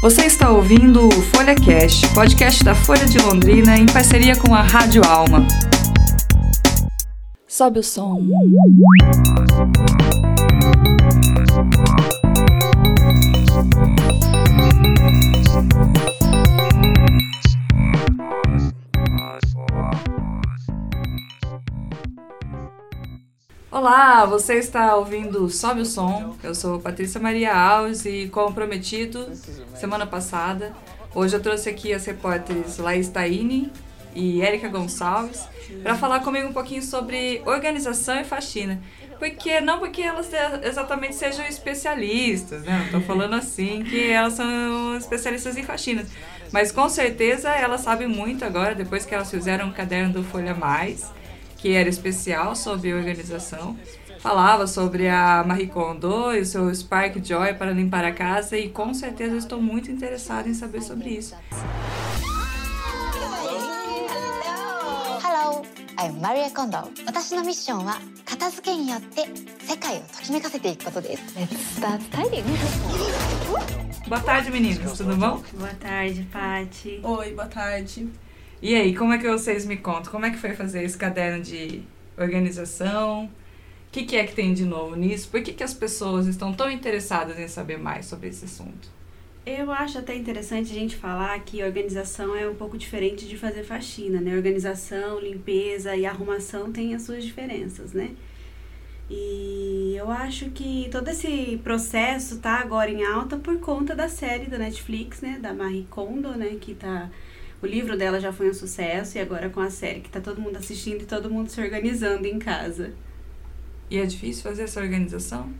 Você está ouvindo o Folha Cast, podcast da Folha de Londrina em parceria com a Rádio Alma. Sobe o som. Olá, você está ouvindo Sobe o Som. Eu sou Patrícia Maria Alves e, como prometido, semana passada, hoje eu trouxe aqui as repórteres Laís Taini e Érica Gonçalves para falar comigo um pouquinho sobre organização e faxina. Porque não porque elas exatamente sejam especialistas, né? Não falando assim que elas são especialistas em faxina. Mas com certeza elas sabem muito agora, depois que elas fizeram o caderno do Folha Mais que era especial sobre organização. Falava sobre a Marie Kondo e o seu Spark Joy para limpar a casa e com certeza estou muito interessada em saber sobre isso. Hello, I'm Maria Kondo. 私のミッションは片付けによって世界をときめかせていくことです。Let's start tidying. Boa tarde, meninas. Tudo bom? Boa tarde, Pati. Oi, boa tarde. E aí, como é que vocês me contam? Como é que foi fazer esse caderno de organização? O que, que é que tem de novo nisso? Por que, que as pessoas estão tão interessadas em saber mais sobre esse assunto? Eu acho até interessante a gente falar que organização é um pouco diferente de fazer faxina, né? Organização, limpeza e arrumação têm as suas diferenças, né? E eu acho que todo esse processo tá agora em alta por conta da série da Netflix, né? Da Marie Kondo, né? Que tá o livro dela já foi um sucesso e agora com a série que tá todo mundo assistindo e todo mundo se organizando em casa. E é difícil fazer essa organização?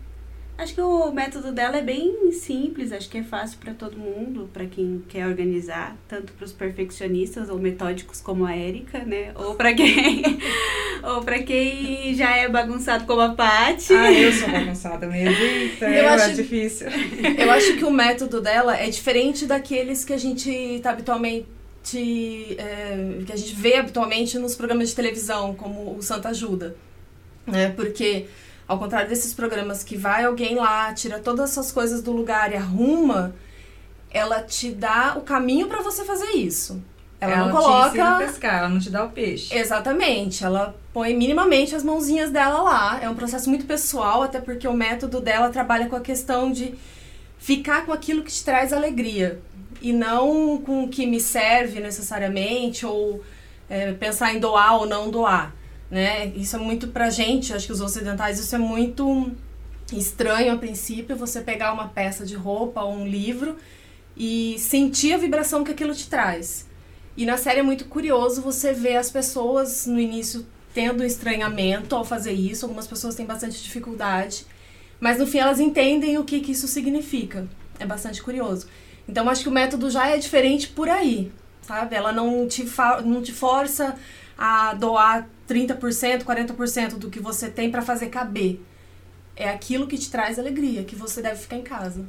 Acho que o método dela é bem simples, acho que é fácil para todo mundo, para quem quer organizar, tanto para os perfeccionistas ou metódicos como a Érica, né? Ou para quem ou para quem já é bagunçado como a Paty. Ah, eu sou bagunçada mesmo. Eita, eu é acho difícil. Eu acho que o método dela é diferente daqueles que a gente tá habitualmente é, que a gente vê habitualmente nos programas de televisão, como o Santa Ajuda. Né? Porque, ao contrário desses programas que vai alguém lá, tira todas as suas coisas do lugar e arruma, ela te dá o caminho para você fazer isso. Ela, ela não coloca. Te pescar, ela não te dá o peixe. Exatamente. Ela põe minimamente as mãozinhas dela lá. É um processo muito pessoal, até porque o método dela trabalha com a questão de ficar com aquilo que te traz alegria e não com o que me serve necessariamente ou é, pensar em doar ou não doar, né? Isso é muito pra gente, acho que os ocidentais, isso é muito estranho a princípio, você pegar uma peça de roupa ou um livro e sentir a vibração que aquilo te traz. E na série é muito curioso você ver as pessoas no início tendo estranhamento ao fazer isso, algumas pessoas têm bastante dificuldade, mas no fim elas entendem o que, que isso significa. É bastante curioso. Então acho que o método já é diferente por aí, sabe? Ela não te, não te força a doar 30%, 40% do que você tem para fazer caber. É aquilo que te traz alegria, que você deve ficar em casa.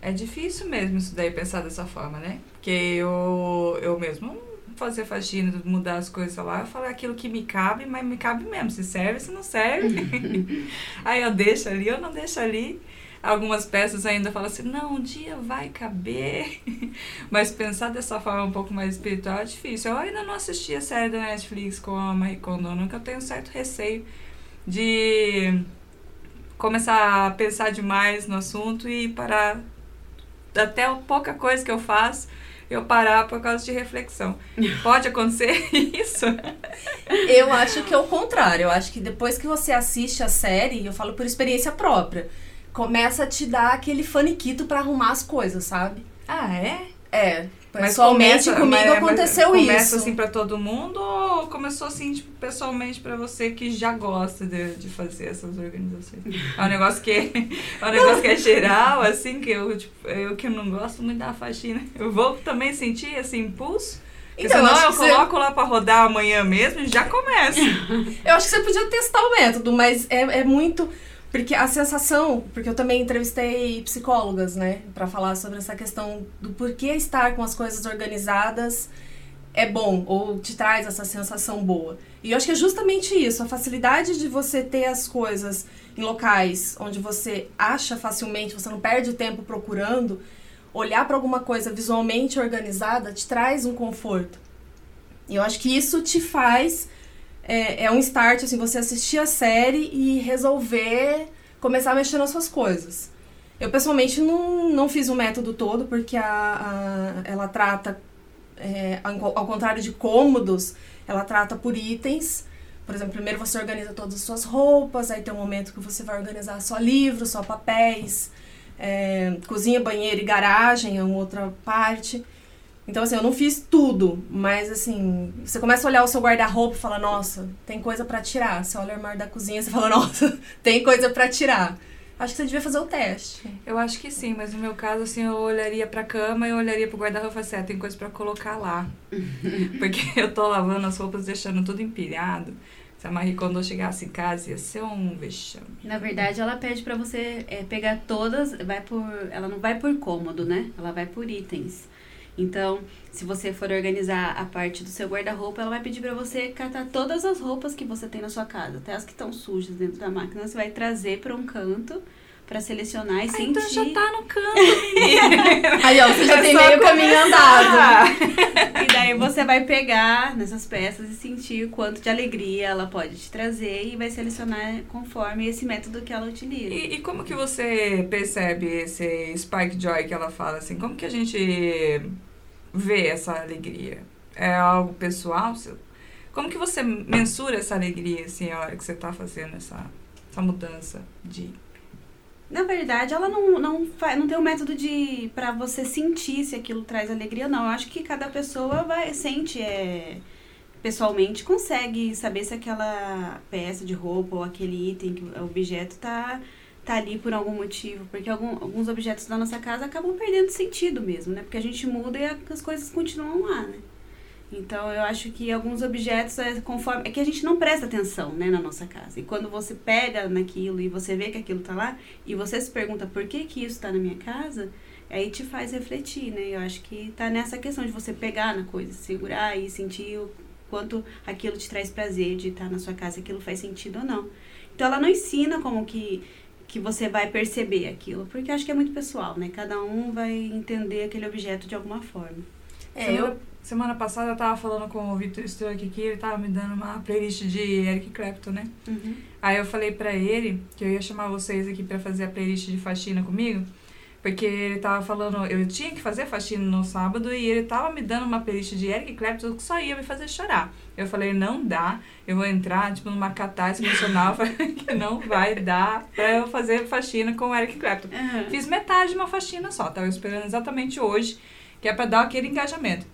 É difícil mesmo isso daí pensar dessa forma, né? Porque eu, eu mesmo fazer faxina, mudar as coisas lá, eu falo aquilo que me cabe, mas me cabe mesmo. Se serve, se não serve. Aí eu deixo ali, eu não deixo ali algumas peças ainda falam assim, não, um dia vai caber. Mas pensar dessa forma um pouco mais espiritual é difícil. Eu ainda não assisti a série da Netflix com a Marie Kondo, nunca tenho certo receio de começar a pensar demais no assunto e parar até pouca coisa que eu faço eu parar por causa de reflexão. Pode acontecer isso? Eu acho que é o contrário. Eu acho que depois que você assiste a série, eu falo por experiência própria, começa a te dar aquele faniquito para arrumar as coisas, sabe? Ah, é? É. Pessoalmente começa, comigo mas, aconteceu mas isso. Começa assim para todo mundo ou começou assim, tipo, pessoalmente para você que já gosta de, de fazer essas organizações? É um negócio que é um negócio que é geral, assim, que eu, tipo, eu que não gosto muito da faxina. Eu vou também sentir esse impulso. Então, senão eu coloco você... lá para rodar amanhã mesmo e já começa. eu acho que você podia testar o método, mas é, é muito porque a sensação, porque eu também entrevistei psicólogas, né, para falar sobre essa questão do porquê estar com as coisas organizadas é bom ou te traz essa sensação boa. E eu acho que é justamente isso, a facilidade de você ter as coisas em locais onde você acha facilmente, você não perde tempo procurando. olhar para alguma coisa visualmente organizada te traz um conforto. E eu acho que isso te faz é, é um start assim você assistir a série e resolver começar a mexer nas suas coisas. Eu pessoalmente não, não fiz o método todo porque a, a ela trata é, ao, contrário de cômodos, ela trata por itens. Por exemplo, primeiro você organiza todas as suas roupas, aí tem um momento que você vai organizar só livros, só papéis, é, cozinha, banheiro e garagem é uma outra parte. Então, assim, eu não fiz tudo, mas, assim, você começa a olhar o seu guarda-roupa e fala, nossa, tem coisa para tirar. Você olha o armário da cozinha e você fala, nossa, tem coisa para tirar. Acho que você devia fazer o teste. Eu acho que sim, mas no meu caso, assim, eu olharia pra cama e eu olharia pro guarda-roupa e assim, ah, tem coisa pra colocar lá. Porque eu tô lavando as roupas, deixando tudo empilhado. Se a Marie Kondo chegasse em casa, ia ser um vexame. Na verdade, ela pede para você é, pegar todas, vai por, ela não vai por cômodo, né? Ela vai por itens. Então, se você for organizar a parte do seu guarda-roupa, ela vai pedir para você catar todas as roupas que você tem na sua casa, até as que estão sujas dentro da máquina, você vai trazer para um canto para selecionar e ah, sentir. Então já tá no canto. Aí, ó, você já é tem meio caminho andado. e daí você vai pegar nessas peças e sentir o quanto de alegria ela pode te trazer e vai selecionar conforme esse método que ela utiliza. E, e como que você percebe esse Spike Joy que ela fala assim? Como que a gente vê essa alegria? É algo pessoal? Como que você mensura essa alegria, assim, a hora que você está fazendo essa, essa mudança de na verdade, ela não, não, faz, não tem um método de para você sentir se aquilo traz alegria, não. Eu acho que cada pessoa vai sente é, pessoalmente, consegue saber se aquela peça de roupa ou aquele item, objeto tá, tá ali por algum motivo. Porque algum, alguns objetos da nossa casa acabam perdendo sentido mesmo, né? Porque a gente muda e as coisas continuam lá, né? Então eu acho que alguns objetos é conforme é que a gente não presta atenção, né, na nossa casa. E quando você pega naquilo e você vê que aquilo tá lá e você se pergunta por que que isso está na minha casa, aí te faz refletir, né? Eu acho que tá nessa questão de você pegar na coisa, segurar e sentir o quanto aquilo te traz prazer de estar tá na sua casa, aquilo faz sentido ou não. Então ela não ensina como que que você vai perceber aquilo, porque acho que é muito pessoal, né? Cada um vai entender aquele objeto de alguma forma. É, eu Semana passada eu tava falando com o Victor Sturck aqui, ele tava me dando uma playlist de Eric Clapton, né? Uhum. Aí eu falei pra ele que eu ia chamar vocês aqui pra fazer a playlist de faxina comigo, porque ele tava falando, eu tinha que fazer faxina no sábado e ele tava me dando uma playlist de Eric Clapton que só ia me fazer chorar. Eu falei, não dá, eu vou entrar, tipo, numa catarse emocional que não vai dar pra eu fazer faxina com o Eric Clapton. Uhum. Fiz metade de uma faxina só, tava esperando exatamente hoje, que é pra dar aquele engajamento.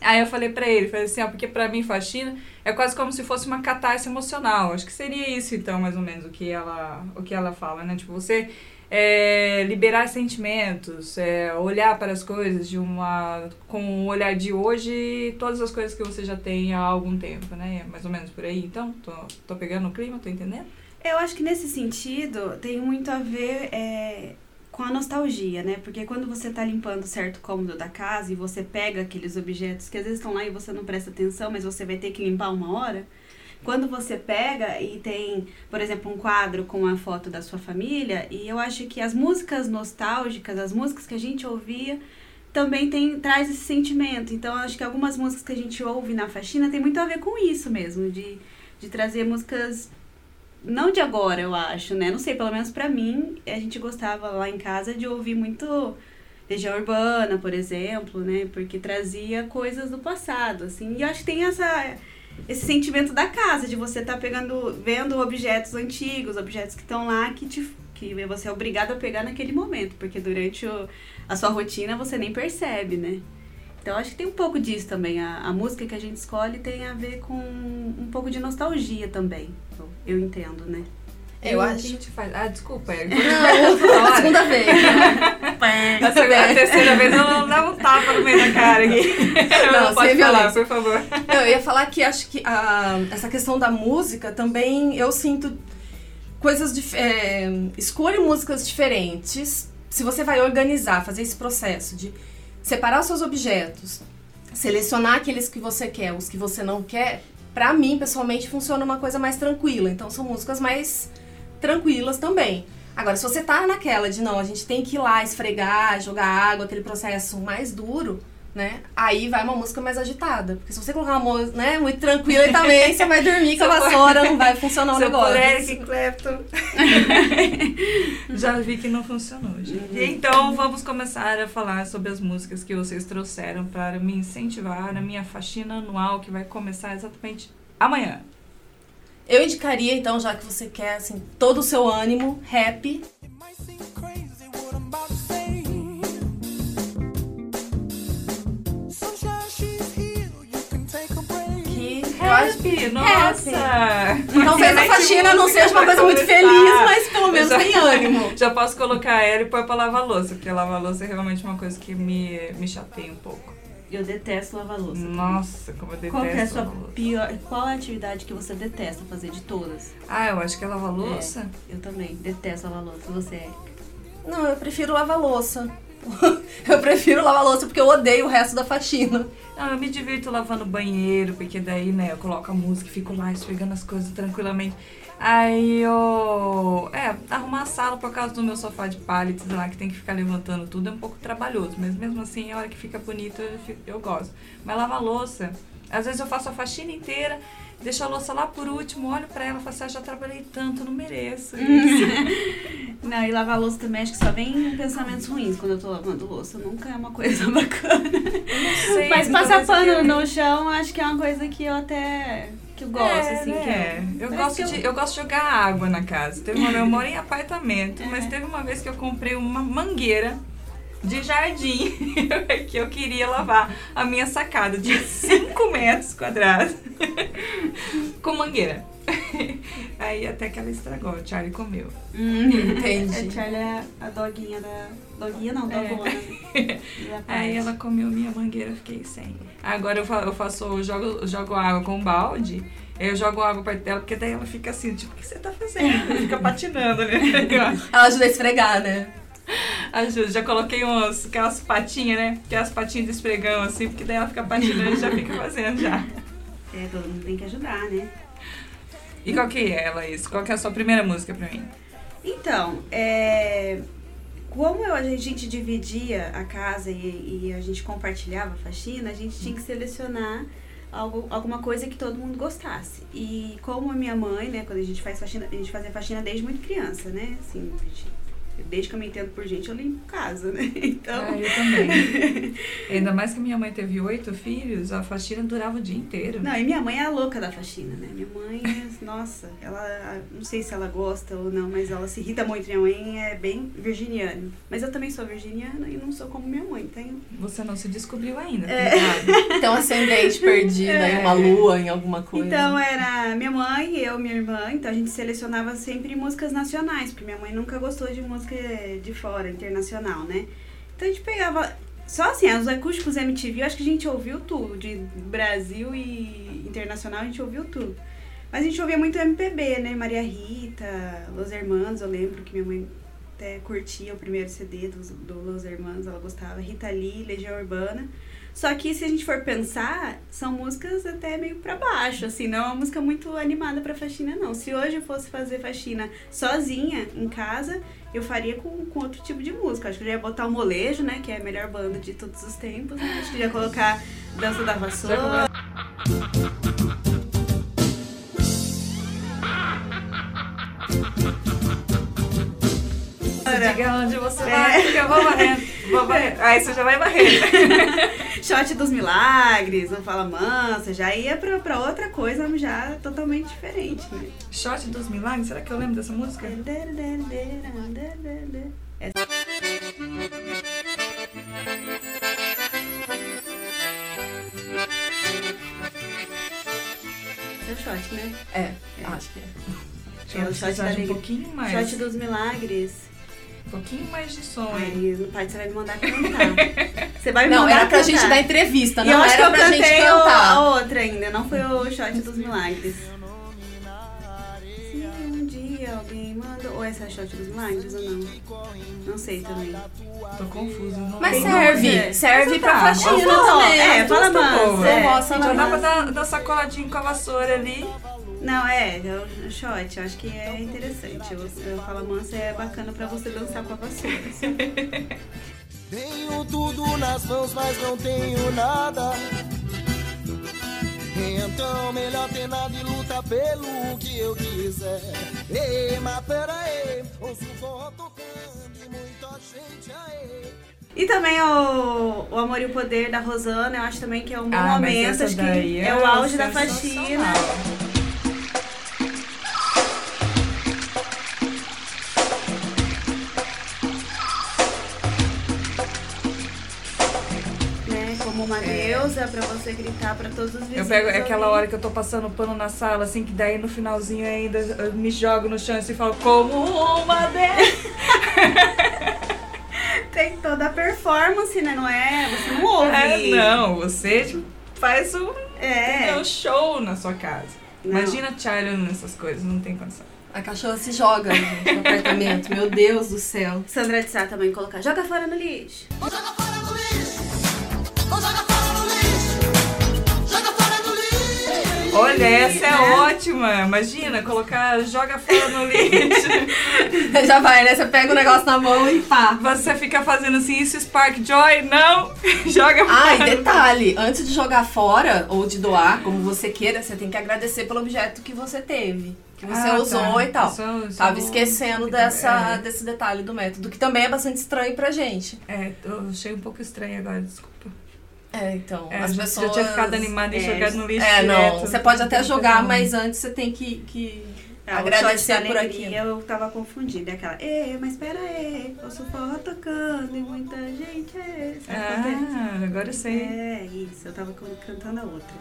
Aí eu falei pra ele, falei assim, ó, porque pra mim faxina é quase como se fosse uma catarse emocional. Acho que seria isso, então, mais ou menos, o que ela, o que ela fala, né? Tipo, você é, liberar sentimentos, é, olhar para as coisas de uma com o olhar de hoje todas as coisas que você já tem há algum tempo, né? Mais ou menos por aí. Então, tô, tô pegando o clima, tô entendendo? Eu acho que nesse sentido tem muito a ver... É com a nostalgia, né? Porque quando você tá limpando certo cômodo da casa e você pega aqueles objetos que às vezes estão lá e você não presta atenção, mas você vai ter que limpar uma hora, quando você pega e tem, por exemplo, um quadro com a foto da sua família, e eu acho que as músicas nostálgicas, as músicas que a gente ouvia, também tem, traz esse sentimento. Então, eu acho que algumas músicas que a gente ouve na faxina tem muito a ver com isso mesmo, de, de trazer músicas não de agora, eu acho, né? Não sei, pelo menos para mim, a gente gostava lá em casa de ouvir muito Legião Urbana, por exemplo, né? Porque trazia coisas do passado, assim. E eu acho que tem essa esse sentimento da casa, de você estar tá pegando, vendo objetos antigos, objetos que estão lá que te que você é obrigado a pegar naquele momento, porque durante o, a sua rotina você nem percebe, né? Então acho que tem um pouco disso também. A, a música que a gente escolhe tem a ver com um pouco de nostalgia também. Eu entendo, né? Eu, eu acho. que a gente faz. Ah, desculpa, é. Não, a segunda vez. a, segunda, a terceira vez eu não dava um tapa no meio da cara aqui. Não, não pode falar, por favor. Não, eu ia falar que acho que a, essa questão da música também eu sinto coisas de. É, escolha músicas diferentes. Se você vai organizar, fazer esse processo de separar os seus objetos, selecionar aqueles que você quer, os que você não quer, para mim, pessoalmente, funciona uma coisa mais tranquila. Então, são músicas mais tranquilas também. Agora, se você tá naquela de não, a gente tem que ir lá esfregar, jogar água, aquele processo mais duro, né? Aí vai uma música mais agitada. Porque se você colocar uma música, né, muito tranquila e também você vai dormir com a vassoura, não vai funcionar o negócio. Eric Clapton. Já vi que não funcionou, gente. Então vamos começar a falar sobre as músicas que vocês trouxeram para me incentivar na minha faxina anual que vai começar exatamente amanhã. Eu indicaria, então, já que você quer, assim, todo o seu ânimo, rap. Rap, nossa! Talvez a faxina não seja uma coisa muito feliz, mas pelo menos Já- tem ânimo. Já posso colocar ela e pôr pra lavar louça, porque lavar louça é realmente uma coisa que me, me chateia um pouco. Eu detesto lavar louça. Nossa, como eu detesto Qual que é a sua lavar louça. pior. Qual é a atividade que você detesta fazer de todas? Ah, eu acho que é lavar louça. Eu também detesto lavar louça. Você é. Não, eu prefiro lavar louça. Eu prefiro lavar louça porque eu odeio o resto da faxina. Não, eu me divirto lavando banheiro, porque daí, né, eu coloco a música e fico lá esfregando as coisas tranquilamente. Aí eu. É, arrumar a sala por causa do meu sofá de pallets lá, que tem que ficar levantando tudo, é um pouco trabalhoso. Mas mesmo assim, a hora que fica bonito, eu, fico- eu gosto. Mas lavar louça, às vezes eu faço a faxina inteira, deixo a louça lá por último, olho pra ela e falo assim, ah, já trabalhei tanto, não mereço. isso." Não, e lavar louça também acho que só vem pensamentos ruins quando eu tô lavando louça. Nunca é uma coisa bacana. Não sei, Mas passar eu pano queira- no chão acho que é uma coisa que eu até. que eu gosto, É, assim. né? Que eu, parece gosto que de, eu gosto de jogar água na casa. Teve uma, eu moro em apartamento, mas É. teve uma vez que eu comprei uma mangueira de jardim que eu queria lavar a minha sacada de 5 metros quadrados com mangueira. Aí até que ela estragou, o Charlie comeu. Entendi. A Charlie é a doguinha da. Doguinha não, É. dogona. a Aí ela comeu minha mangueira, fiquei sem. Agora eu, fa- eu faço, eu jogo, jogo água com balde, aí eu jogo água perto dela, porque daí ela fica assim, tipo, o que você tá fazendo? Fica patinando, né? Ela ajuda a esfregar, né? Ajuda, já coloquei uns, aquelas patinhas, né? Aquelas patinhas de esfregão, assim, porque daí ela fica patinando e já fica fazendo já. É, todo mundo tem que ajudar, né? E qual que é, Laís? Qual que é a sua primeira música pra mim? Então, é, como eu- a gente dividia a casa e, e a gente compartilhava a faxina, a gente tinha que selecionar algo, alguma coisa que todo mundo gostasse. E como a minha mãe, né, quando a gente faz faxina, a gente fazia faxina desde muito criança, né? Assim, a gente- desde que eu me entendo por gente, eu limpo casa, né? Então, Ah, eu também. Ainda mais que minha mãe teve oito filhos, a faxina durava o dia inteiro. Não, e minha mãe é a louca da faxina, né? Minha mãe, nossa, ela, não sei se ela gosta ou não, mas ela se irrita muito. Minha mãe é bem virginiana. Mas eu também sou virginiana e não sou como minha mãe. Tenho Você não se descobriu ainda, É. Tem um ascendente perdido aí, uma lua em alguma coisa. Então era minha mãe, eu, minha irmã, então a gente selecionava sempre músicas nacionais, porque minha mãe nunca gostou de música de fora, internacional, né? Então a gente pegava. Só assim, os acústicos MTV, eu acho que a gente ouviu tudo, de Brasil e internacional a gente ouviu tudo. Mas a gente ouvia muito MPB, né? Maria Rita, Los Hermanos, eu lembro que minha mãe até curtia o primeiro CD do, do Los Hermanos, ela gostava. Rita Lee, Legião Urbana. Só que se a gente for pensar, são músicas até meio pra baixo, assim, não é uma música muito animada pra faxina, não. Se hoje eu fosse fazer faxina sozinha em casa, eu faria com, com outro tipo de música. Acho que eu já ia botar o molejo, né? Que é a melhor banda de todos os tempos. né? Acho que eu ia colocar Dança da Vassoura. Diga onde você É. vai, que eu vou varrendo. Vou varrendo. Aí você já vai varrendo. Shot dos Milagres, Não Fala Mansa, já ia pra, pra outra coisa já totalmente diferente, né? Shot dos Milagres, será que eu lembro dessa música? Essa- é o shot, né? É, acho que é. É Shot shot da um pouquinho mais. Shot dos milagres. Um pouquinho mais de som? Aí, no parte você vai me mandar cantar. Você vai me Não, mandar era pra cantar. gente dar entrevista, não eu acho que era eu pra gente cantei o- cantar. a outra ainda, não foi o shot dos milagres. Se um dia alguém mandou. Ou essa é a shot dos milagres ou não? Não sei também. Tô confusa. Não Mas serve, serve Mas pra tá, faxina também. É, fala boas. é. Gosto Fala Já de dá pra dar, dar sacoladinho com a vassoura ali. Não, é, é o shot, eu acho que é interessante. O, o Fala Mansa é bacana pra você dançar com a vassoura. Tenho tudo nas mãos, mas não tenho nada. Então melhor ter nada e luta pelo que eu quiser. Ei, mas pera aí, ouço o forró tocando e muita gente aí. E também o, o Amor e o Poder da Rosana, eu acho também que é um bom Ah, momento, acho que daí é, o auge da sensacional. faxina. Uma deusa pra você gritar pra todos os vizinhos. Eu pego aquela hora que eu tô passando pano na sala, assim, que daí no finalzinho ainda eu me jogo no chão assim, e falo, como uma dessas. Tem toda a performance, né? Não é? Você não ouve. É, não, você tipo, faz um É. entendeu, show na sua casa. Não. Imagina Charlie nessas coisas, não tem condição. A cachorra se joga no no apartamento. Meu Deus do céu. Sandra de Sá também colocar. Joga fora no lixo. Joga fora Olha, essa é né? ótima. Imagina, colocar, joga fora no lixo. Já vai, né? Você pega o negócio na mão e pá. Você fica fazendo assim, isso Spark Joy? Não! Joga Ah, e fora. detalhe, antes de jogar fora ou de doar, como você queira, você tem que agradecer pelo objeto que você teve. Que você Ah, usou tá. e tal. Eu- isso Tava esquecendo É. dessa, desse detalhe do método, que também é bastante estranho pra gente. É, eu achei um pouco estranho agora, desculpa. É, então, É, as pessoas... Já tinha ficado animada e é, jogado no lixo É, não, direto. você pode até Não jogar, mas antes você tem que, que Ah, o agradecer por aquilo. Eu tava confundida. É aquela, Ê, mas pera aí, ouço o forró tocando e muita gente é. Sabe que é? Ah, agora eu sei. É, isso, eu tava can- cantando a outra.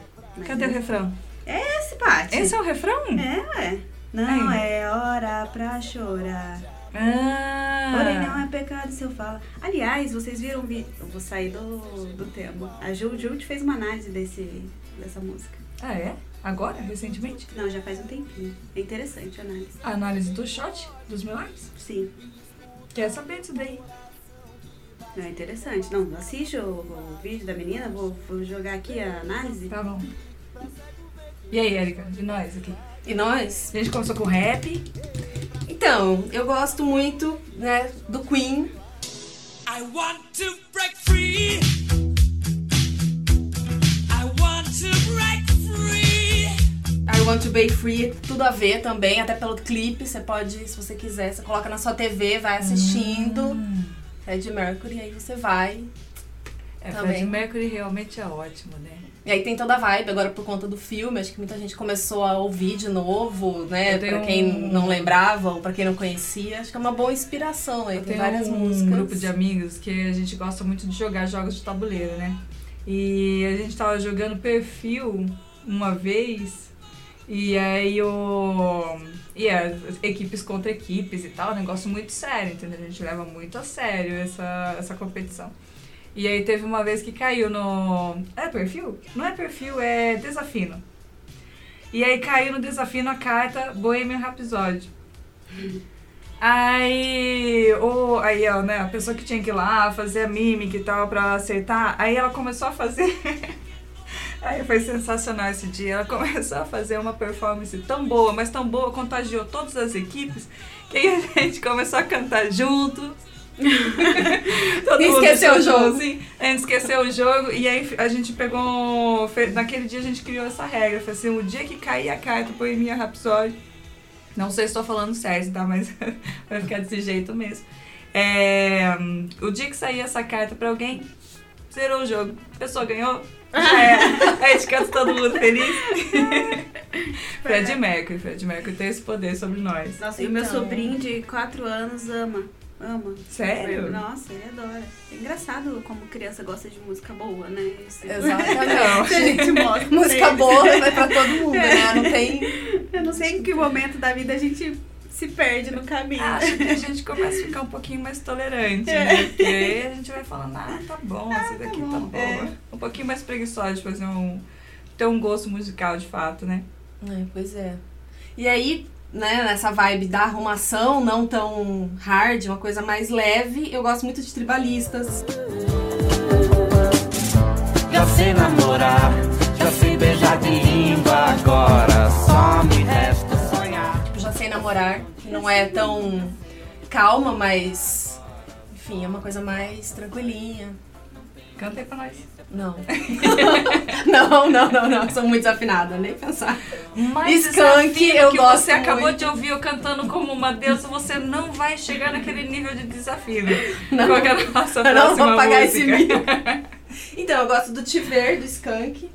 Cadê o não- refrão? Esse, Paty. Esse é o refrão? É, ué. Não Aí. é hora pra chorar. Ah. Porém, não é pecado se eu falo. Aliás, vocês viram o vídeo. Eu vou sair do, do tema. A Ju, Ju fez uma análise desse, dessa música. Ah, é? Agora? Recentemente? Não, já faz um tempinho. É interessante a análise. A análise do shot dos milagres? Sim. Quer saber disso daí? Não, é interessante. Não, assiste o, o vídeo da menina, vou, vou jogar aqui a análise. Tá bom. E aí, Erika? De nós aqui? E nós? A gente começou com rap. Então, eu gosto muito, né, do Queen. I want to break free. I want to break free. I Want to Be Free, tudo a ver também, até pelo clipe, você pode, se você quiser, você coloca na sua TV, vai assistindo. Fred Mercury, aí você vai. É, Também. Fred Mercury realmente é ótimo, né? E aí tem toda a vibe agora por conta do filme, acho que muita gente começou a ouvir de novo, né? Pra quem um- não lembrava ou pra quem não conhecia, acho que é uma boa inspiração aí. Eu tem várias um músicas. grupo de amigos que a gente gosta muito de jogar jogos de tabuleiro, né? E a gente tava jogando perfil uma vez e aí o. E é, equipes contra equipes e tal, um negócio muito sério, entendeu? A gente leva muito a sério essa, essa competição. E aí teve uma vez que caiu no. É perfil? Não é perfil, é desafino. E aí caiu no desafino a carta Bohemian Rhapsody. Aí, o, aí ó, né, a pessoa que tinha que ir lá fazer a mímica e tal pra acertar, aí ela começou a fazer. aí foi sensacional esse dia. Ela começou a fazer uma performance tão boa, mas tão boa, contagiou todas as equipes, que aí a gente começou a cantar junto. Todo E mundo esqueceu o jogo. assim. A gente esqueceu o jogo e aí a gente pegou. Naquele dia a gente criou essa regra. Foi assim, o dia que cair a carta por minha Rhapsody. Não sei se estou falando certo, tá? Mas vai ficar desse jeito mesmo. É, o dia que sair essa carta pra alguém, zerou o jogo. A pessoa ganhou, já era. Aí a gente canta todo mundo feliz. Fred Mercury, Fred Mercury tem esse poder sobre nós. Nossa, e o meu Então. sobrinho de 4 anos ama. Ama. Sério? Nossa, ele adora. É engraçado como criança gosta de música boa, né? Isso. Exatamente. Se a gente mostra Música boa vai pra todo mundo, né? Não tem. Eu não sei em que momento da vida a gente se perde no caminho. Acho que a gente começa a ficar um pouquinho mais tolerante, É. né? Porque aí a gente vai falando, ah, tá bom, essa daqui tá, bom, boa. é. Um pouquinho mais preguiçosa de fazer um. ter um gosto musical de fato, né? É, pois é. E aí, né, nessa vibe da arrumação, não tão hard, uma coisa mais leve, eu gosto muito de tribalistas. Já sei namorar, já sei beijar de língua, agora só me Parar, que não é tão calma, mas enfim, é uma coisa mais tranquilinha. Canta aí pra nós. Não. não, não, não, não. Sou muito desafinada, nem pensar. Mas Skunk, eu que gosto você acabou muito. de ouvir eu cantando como uma deusa, você não vai chegar naquele nível de desafio. Não. Qual que é a nossa Eu não vou pagar esse música? mico. Então, eu gosto do Te Ver, do Skunk.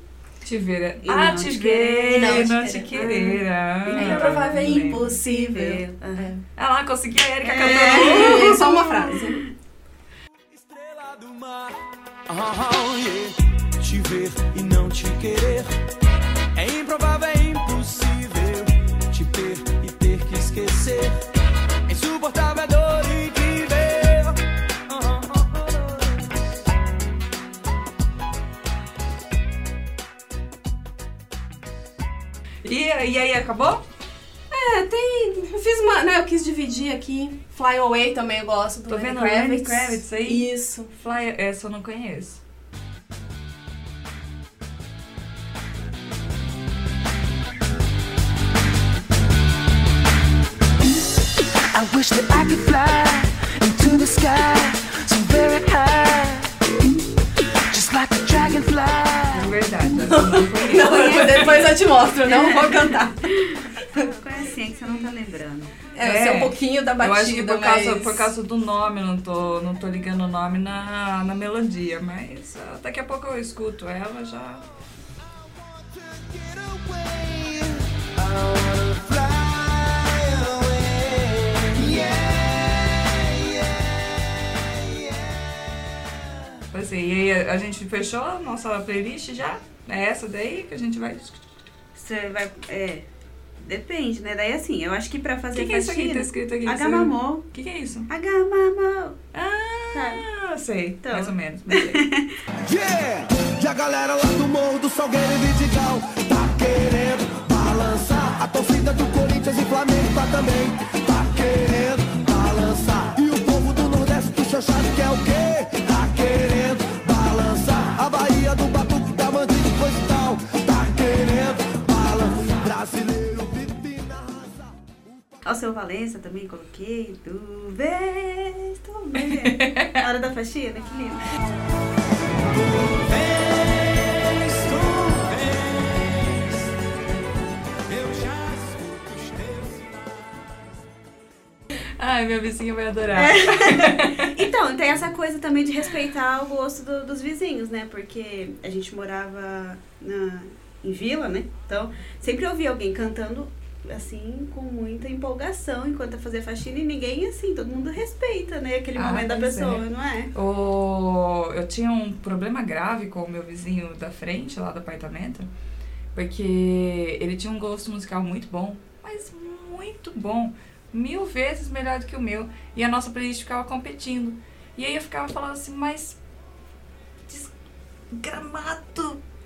Te ver. E Ah, não te te ver, querer, não, não te querer. Ah, Improvável é lembro. impossível. Aham. Ah lá, consegui a Erika É, cantando. só uma frase. Estrela do mar, ah, yeah. te ver e não te querer. É improvável, é impossível te ter e ter que esquecer. É insuportável, é dor incrível. Ah, ah, ah, E, e aí, acabou? É, tem. Eu fiz uma. Né, eu quis dividir aqui. Fly Away também eu gosto do Tô Lenny vendo Kravitz. Lenny Kravitz aí? Isso. Fly, essa eu não conheço. I wish that I could fly into the sky so very high, just like a dragonfly. É verdade, não. Não, depois eu te mostro, não vou cantar. você não tá lembrando? É, É. é um pouquinho da Eu batida, acho que por causa, mas... por causa do nome, eu não tô, não tô ligando o nome na, na melodia, mas ah, daqui a pouco eu escuto ela já. É, e aí a, gente fechou a nossa playlist já? É essa daí que a gente vai discutir. Você vai. É. Depende, né? Daí assim, eu acho que pra O fazer que, que é isso aqui que faxina. tá escrito aqui? Agamamô. O que, que é isso? Agamamô. Ah, sei, Então. mais ou menos. Yeah! E a galera lá do Morro do Salgueiro e Vidigal tá querendo balançar. A torcida do Corinthians e Flamengo tá também. Tá Ao seu Valença também coloquei. Tu vês, tu vês. Na hora da faxina, que lindo. Ai, minha vizinha vai adorar. Então, tem essa coisa também de respeitar o gosto do- dos vizinhos, né? Porque a gente morava na, em vila, né? Então, sempre ouvia alguém cantando assim, com muita empolgação enquanto eu fazia faxina e ninguém assim, todo mundo respeita, né? Aquele Ah, momento da pois pessoa, é. não é? O... Eu tinha um problema grave com o meu vizinho da frente, lá do apartamento, porque ele tinha um gosto musical muito bom, mas muito bom, mil vezes melhor do que o meu, e a nossa playlist ficava competindo. E aí eu ficava falando assim, mas. Desgramado!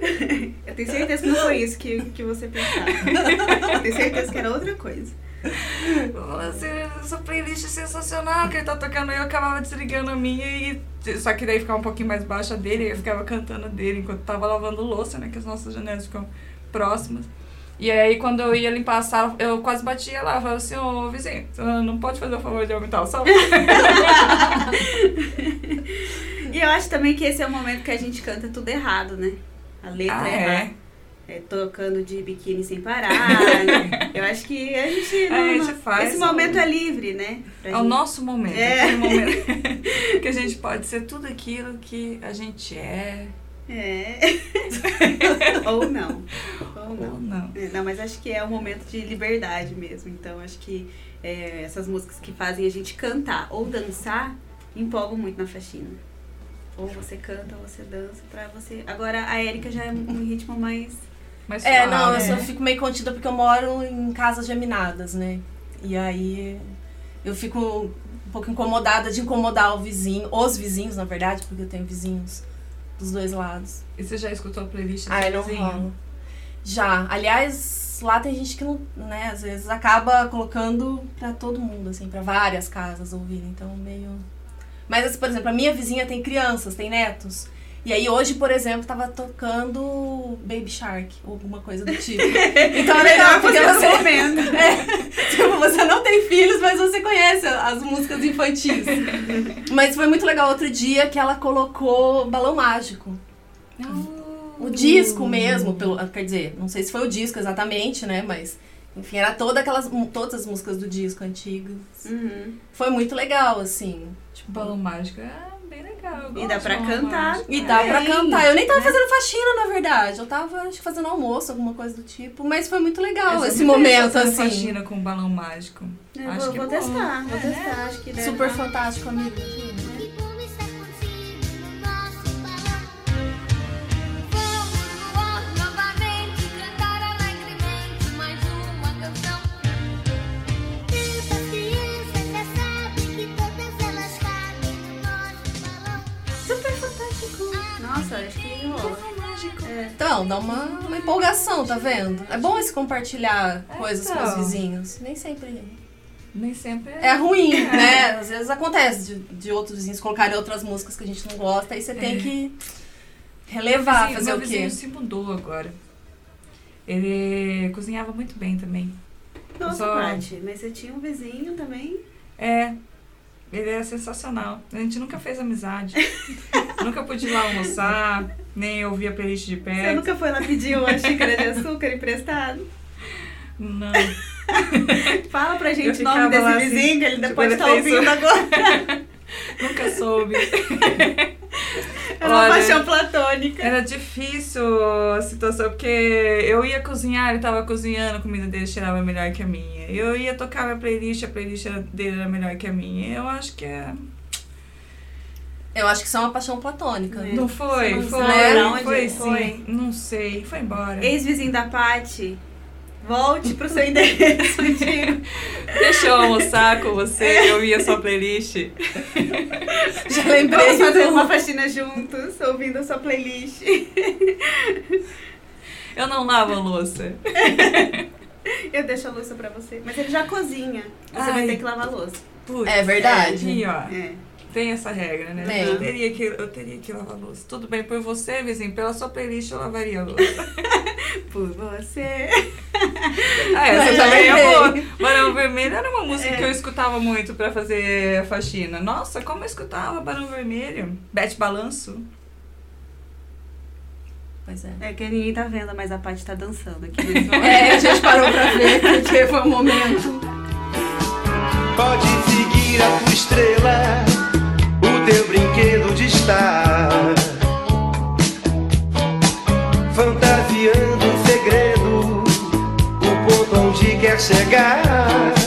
Eu tenho certeza que não foi isso que, que você pensava. Eu tenho certeza que era outra coisa. Assim, essa playlist é sensacional que ele tá tocando. Eu acabava desligando a minha e. Só que daí ficava um pouquinho mais baixa dele, e eu ficava cantando dele enquanto tava lavando louça, né? Que as nossas janelas ficam próximas. E aí, quando eu ia limpar a sala, eu quase batia lá. Falava assim: Ô vizinho, você não pode fazer o favor de aumentar o som? E eu acho também que esse é o momento que a gente canta tudo errado, né? A letra Ah, é é? É, tocando de biquíni sem parar. Eu acho que a gente. não- a gente faz esse um- momento é livre, né? Pra É o gente- nosso momento. É. momento que a gente pode ser tudo aquilo que a gente é. É. Ou não. Ou Ou não. não. É, não, mas acho que é um momento de liberdade mesmo. Então acho que é, essas músicas que fazem a gente cantar ou dançar empolgam muito na faxina. Ou você canta ou você dança pra você. Agora a Erika já é um ritmo mais. Mas É, suave, não, eu né? só fico meio contida porque eu moro em casas geminadas, né? E aí eu fico um pouco incomodada de incomodar o vizinho, os vizinhos, na verdade, porque eu tenho vizinhos dos dois lados. E você já escutou a playlist do Ai, seu não vizinho? rola. Já. Aliás, lá tem gente que não, né, às vezes acaba colocando pra todo mundo, assim, pra várias casas ouvirem. Então, meio. Mas, assim, por exemplo, a minha vizinha tem crianças, tem netos. E aí hoje, por exemplo, tava tocando Baby Shark, ou alguma coisa do tipo. Então é legal, porque Você você, tá vendo. tipo, você não tem filhos, mas você conhece as músicas infantis. Mas foi muito legal outro dia que ela colocou Balão Mágico. O disco mesmo, pelo, quer dizer, não sei se foi o disco exatamente, né? Mas, enfim, era toda aquelas, todas as músicas do disco antigo. Uhum. Foi muito legal, assim. Tipo, balão mágico é bem legal. E dá pra cantar. mágico. E dá pra cantar. Eu nem tava né? fazendo faxina, na verdade. Eu tava, acho que fazendo almoço, alguma coisa do tipo. Mas foi muito legal esse momento, assim. faxina com balão mágico. Eu Acho vou, que vou é bom. testar, vou testar. Acho que deve Super dar. fantástico, amigo. É. Então, dá uma, uma empolgação, tá vendo? É bom esse compartilhar coisas com os então. vizinhos. Nem sempre Nem sempre é ruim, né? Às vezes acontece de, de outros vizinhos colocarem outras músicas que a gente não gosta, aí você tem que relevar, Vizinho- fazer o quê? vizinho se mudou agora. Ele cozinhava muito bem também. Nossa, Só- Paty, mas você tinha um vizinho também? É, ele é sensacional. A gente nunca fez amizade. nunca pude ir lá almoçar, nem ouvir a playlist de Você pé. nunca foi lá pedir uma xícara de açúcar emprestado? Não. Fala pra gente o nome desse assim, vizinho, que ele ainda tipo, pode ele estar ouvindo agora. Nunca soube. É uma Olha, paixão platônica. Era difícil a situação, porque eu ia cozinhar, ele tava cozinhando, a comida dele cheirava melhor que a minha. Eu ia tocar minha playlist, a playlist era- dele era melhor que a minha. Eu acho que é. Eu acho que isso é uma paixão platônica. É. Não foi? Não foi, onde foi foi? sim. Não sei, foi embora. Ex-vizinho da Paty, volte pro seu endereço antigo. Deixa eu almoçar com você e ouvir a sua playlist. Já lembrei Vamos fazer uma faxina juntos, ouvindo a sua playlist. Eu não lavo a louça. Eu deixo a louça pra você. Mas ele já cozinha. Você Ai. vai ter que lavar a louça. Putz, É verdade. Aqui, ó. É. Tem essa regra, né? Tem. Eu teria, que, eu teria que lavar a louça. Tudo bem, por você, vizinho, pela sua playlist eu lavaria a louça. Por você. Ah, essa Mas também é lembrei. boa. Barão Vermelho era uma música É. que eu escutava muito pra fazer faxina. Nossa, como eu escutava Barão Vermelho. Bete Balanço. Pois é. É que ninguém tá vendo, mas a Paty tá dançando aqui. É, a gente parou pra ver, porque foi um momento. Pode seguir a tua estrela, teu brinquedo de estar. Fantasiando um segredo, o ponto onde quer chegar.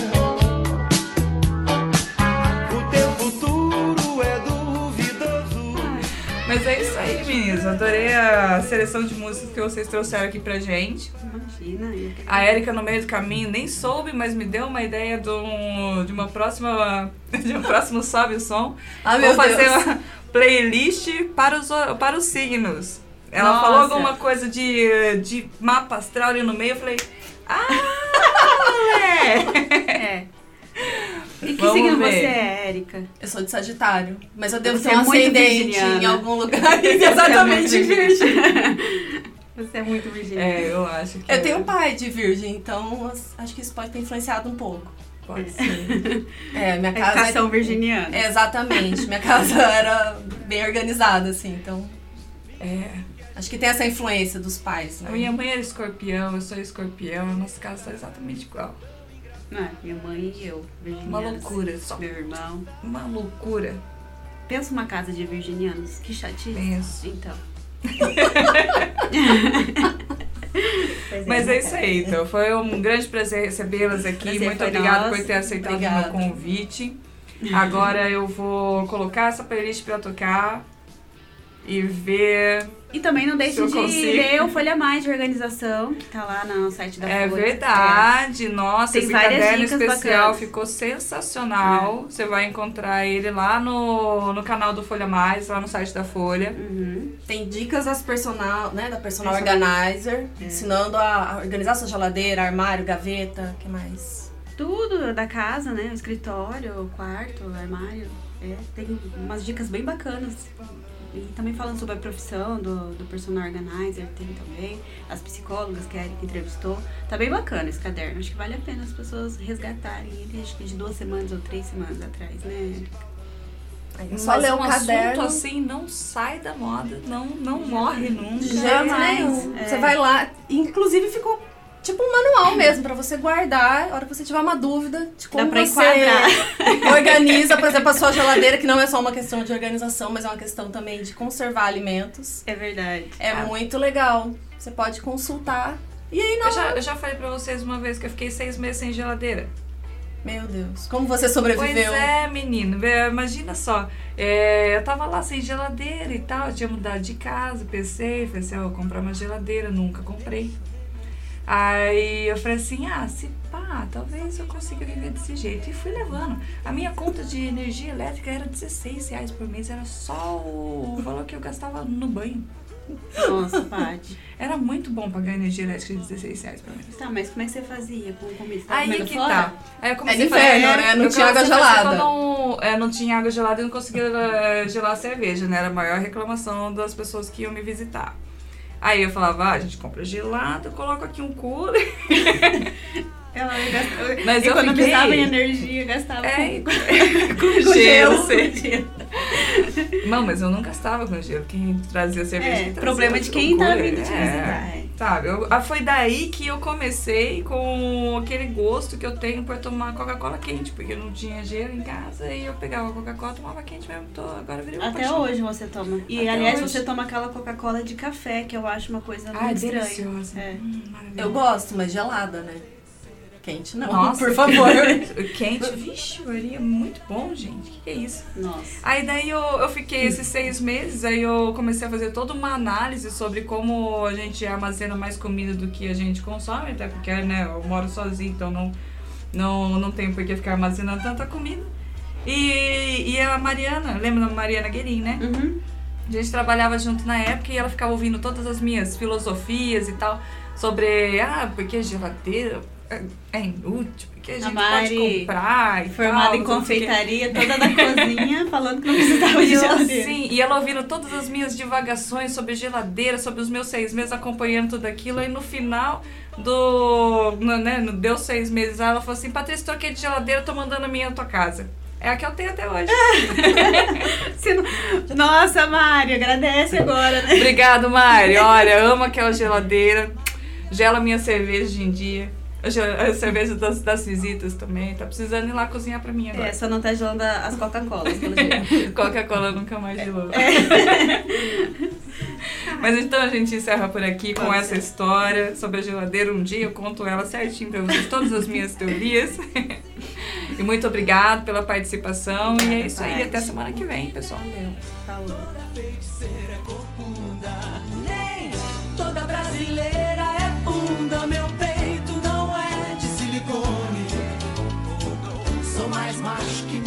Adorei a seleção de músicas que vocês trouxeram aqui pra gente. Imagina. A Érica, no meio do caminho, nem soube, mas me deu uma ideia de, um, de uma próxima. de um próximo Sobe o Som. Ah, Vou fazer Deus. uma playlist para os, para os signos. Ela Nossa. falou alguma coisa de, de mapa astral ali no meio, eu falei. Ah, moleque! É. E que Vamos signo ver. você é, Érica? Eu sou de Sagitário, mas eu devo Você ter é um muito ascendente virginiana. em algum lugar. Exatamente, Você é muito virgem. Você é muito virginiana. É, eu acho que. Eu tenho um pai de virgem, então acho que isso pode ter influenciado um pouco. Pode ser. É, minha casa. Educação virginiana. É, exatamente. Minha casa era bem organizada, assim, então. É. Acho que tem essa influência dos pais, né? Minha mãe era escorpião, eu sou escorpião, a nossa casa tá exatamente igual. É? Minha mãe e eu, virginianos. Uma loucura, só Meu irmão. uma loucura. Pensa uma casa de virginianos. Que chatice. Penso. Então. Mas é isso aí, então. Foi um grande prazer recebê-las aqui. Prazer Muito obrigada por ter aceitado o Obrigada. meu convite. Agora eu vou colocar essa playlist pra tocar e ver. E também não deixe de ler o Folha Mais de Organização, que tá lá no site da É Folha. verdade, nossa, Tem esse várias caderno dicas especial bacanas. ficou sensacional. Você vai encontrar ele lá no, no canal do Folha Mais, lá no site da Folha. Uhum. Tem dicas das personal, né? Da personal Personal. organizer, ensinando a a organizar sua geladeira, armário, gaveta, o que mais? Tudo da casa, né? O escritório, o quarto, o armário. É, tem umas dicas bem bacanas. E também falando sobre a profissão do, do personal organizer, tem também. As psicólogas que a Erika entrevistou. Tá bem bacana esse caderno. Acho que vale a pena as pessoas resgatarem ele, acho que de duas semanas ou três semanas atrás, né, Erika? Só Mas ler um o assunto caderno. assim não sai da moda, não, não morre nunca. Jamais. É. Você vai lá, inclusive ficou tipo um manual mesmo pra você guardar, a hora que você tiver uma dúvida de como pra você enquadrar. organiza, por exemplo, a sua geladeira, que não é só uma questão de organização, mas é uma questão também de conservar alimentos. É verdade. É muito legal. Você pode consultar. E aí, não. Eu já, eu já falei pra vocês uma vez que eu fiquei seis meses sem geladeira. Meu Deus, como você Pois sobreviveu? é, menino. Vê, Imagina só. é, eu tava lá sem geladeira e tal. Eu tinha mudado de casa, pensei, falei assim, ó, vou comprar uma geladeira, nunca comprei. Aí eu falei assim, ah, se pá, talvez eu consiga viver desse jeito. E fui levando. A minha conta de energia elétrica era 16 reais por mês, era só o valor que eu gastava no banho. Nossa, Paty. Era muito bom pagar energia elétrica de 16 reais por mês. Tá, mas como é que você fazia com comida? Aí que fora? tá. Aí eu comecei É a de fazer, inverno, né? Não eu tinha água gelada. um- é, não tinha água gelada e não conseguia eh, gelar a cerveja, né? Era a maior reclamação das pessoas que iam me visitar. Aí eu falava, ah, a gente compra gelado, coloca aqui um cooler. Ela gastava, Mas eu economizava fiquei- em energia, gastava É, com, com com gelo, com gelo. Não, mas eu não gastava com gelo. Quem trazia cerveja. É, trazia problema de quem tá vindo te É. visitar. é. Sabe, eu, ah, foi daí que eu comecei com aquele gosto que eu tenho por tomar Coca-Cola quente, porque eu não tinha gelo em casa e eu pegava Coca-Cola, tomava quente mesmo, tô, agora virei uma Até paixão. hoje você toma. E Até aliás, hoje. você toma aquela Coca-Cola de café, que eu acho uma coisa Ah, é muito estranha. deliciosa. É. Hum. Eu gosto, mas gelada, né? Quente não, Nossa, por favor. Quente, vixe, Maria, muito bom, gente. Que que é isso? Nossa. Aí daí eu, eu fiquei esses seis meses, aí eu comecei a fazer toda uma análise sobre como a gente armazena mais comida do que a gente consome, até porque né, eu moro sozinha, então não, não, não tenho por que ficar armazenando tanta comida. E, e a Mariana, lembra da Mariana Guerin, né? Uhum. A gente trabalhava junto na época e ela ficava ouvindo todas as minhas filosofias e tal sobre, ah, porque geladeira é, é inútil, porque a gente Mari, pode comprar e Formada tal, em confeitaria, toda da cozinha, falando que não precisava de E geladeira. assim, e ela ouvindo todas as minhas divagações sobre geladeira, sobre os meus seis meses, acompanhando tudo aquilo. Aí no final do. No, né, no, deu seis meses, ela falou assim: Patrícia, troquei de geladeira, tô mandando a minha na tua casa. É a que eu tenho até hoje. Não- Nossa, Mari, agradece agora, né? Obrigado, Mari. Olha, amo aquela geladeira. Gela minha cerveja hoje em dia. A cerveja das, das visitas também. Tá precisando ir lá cozinhar pra mim agora. É, só não tá gelando as Coca-Colas, pelo jeito. Coca-Cola nunca mais gelou. Mas então a gente encerra por aqui com Pode essa ser. história sobre a geladeira. Um dia eu conto ela certinho pra vocês, todas as minhas teorias. E muito obrigado pela participação. E é isso aí. Até semana que vem, pessoal. Falou. feiticeira corcunda. Nem размашки.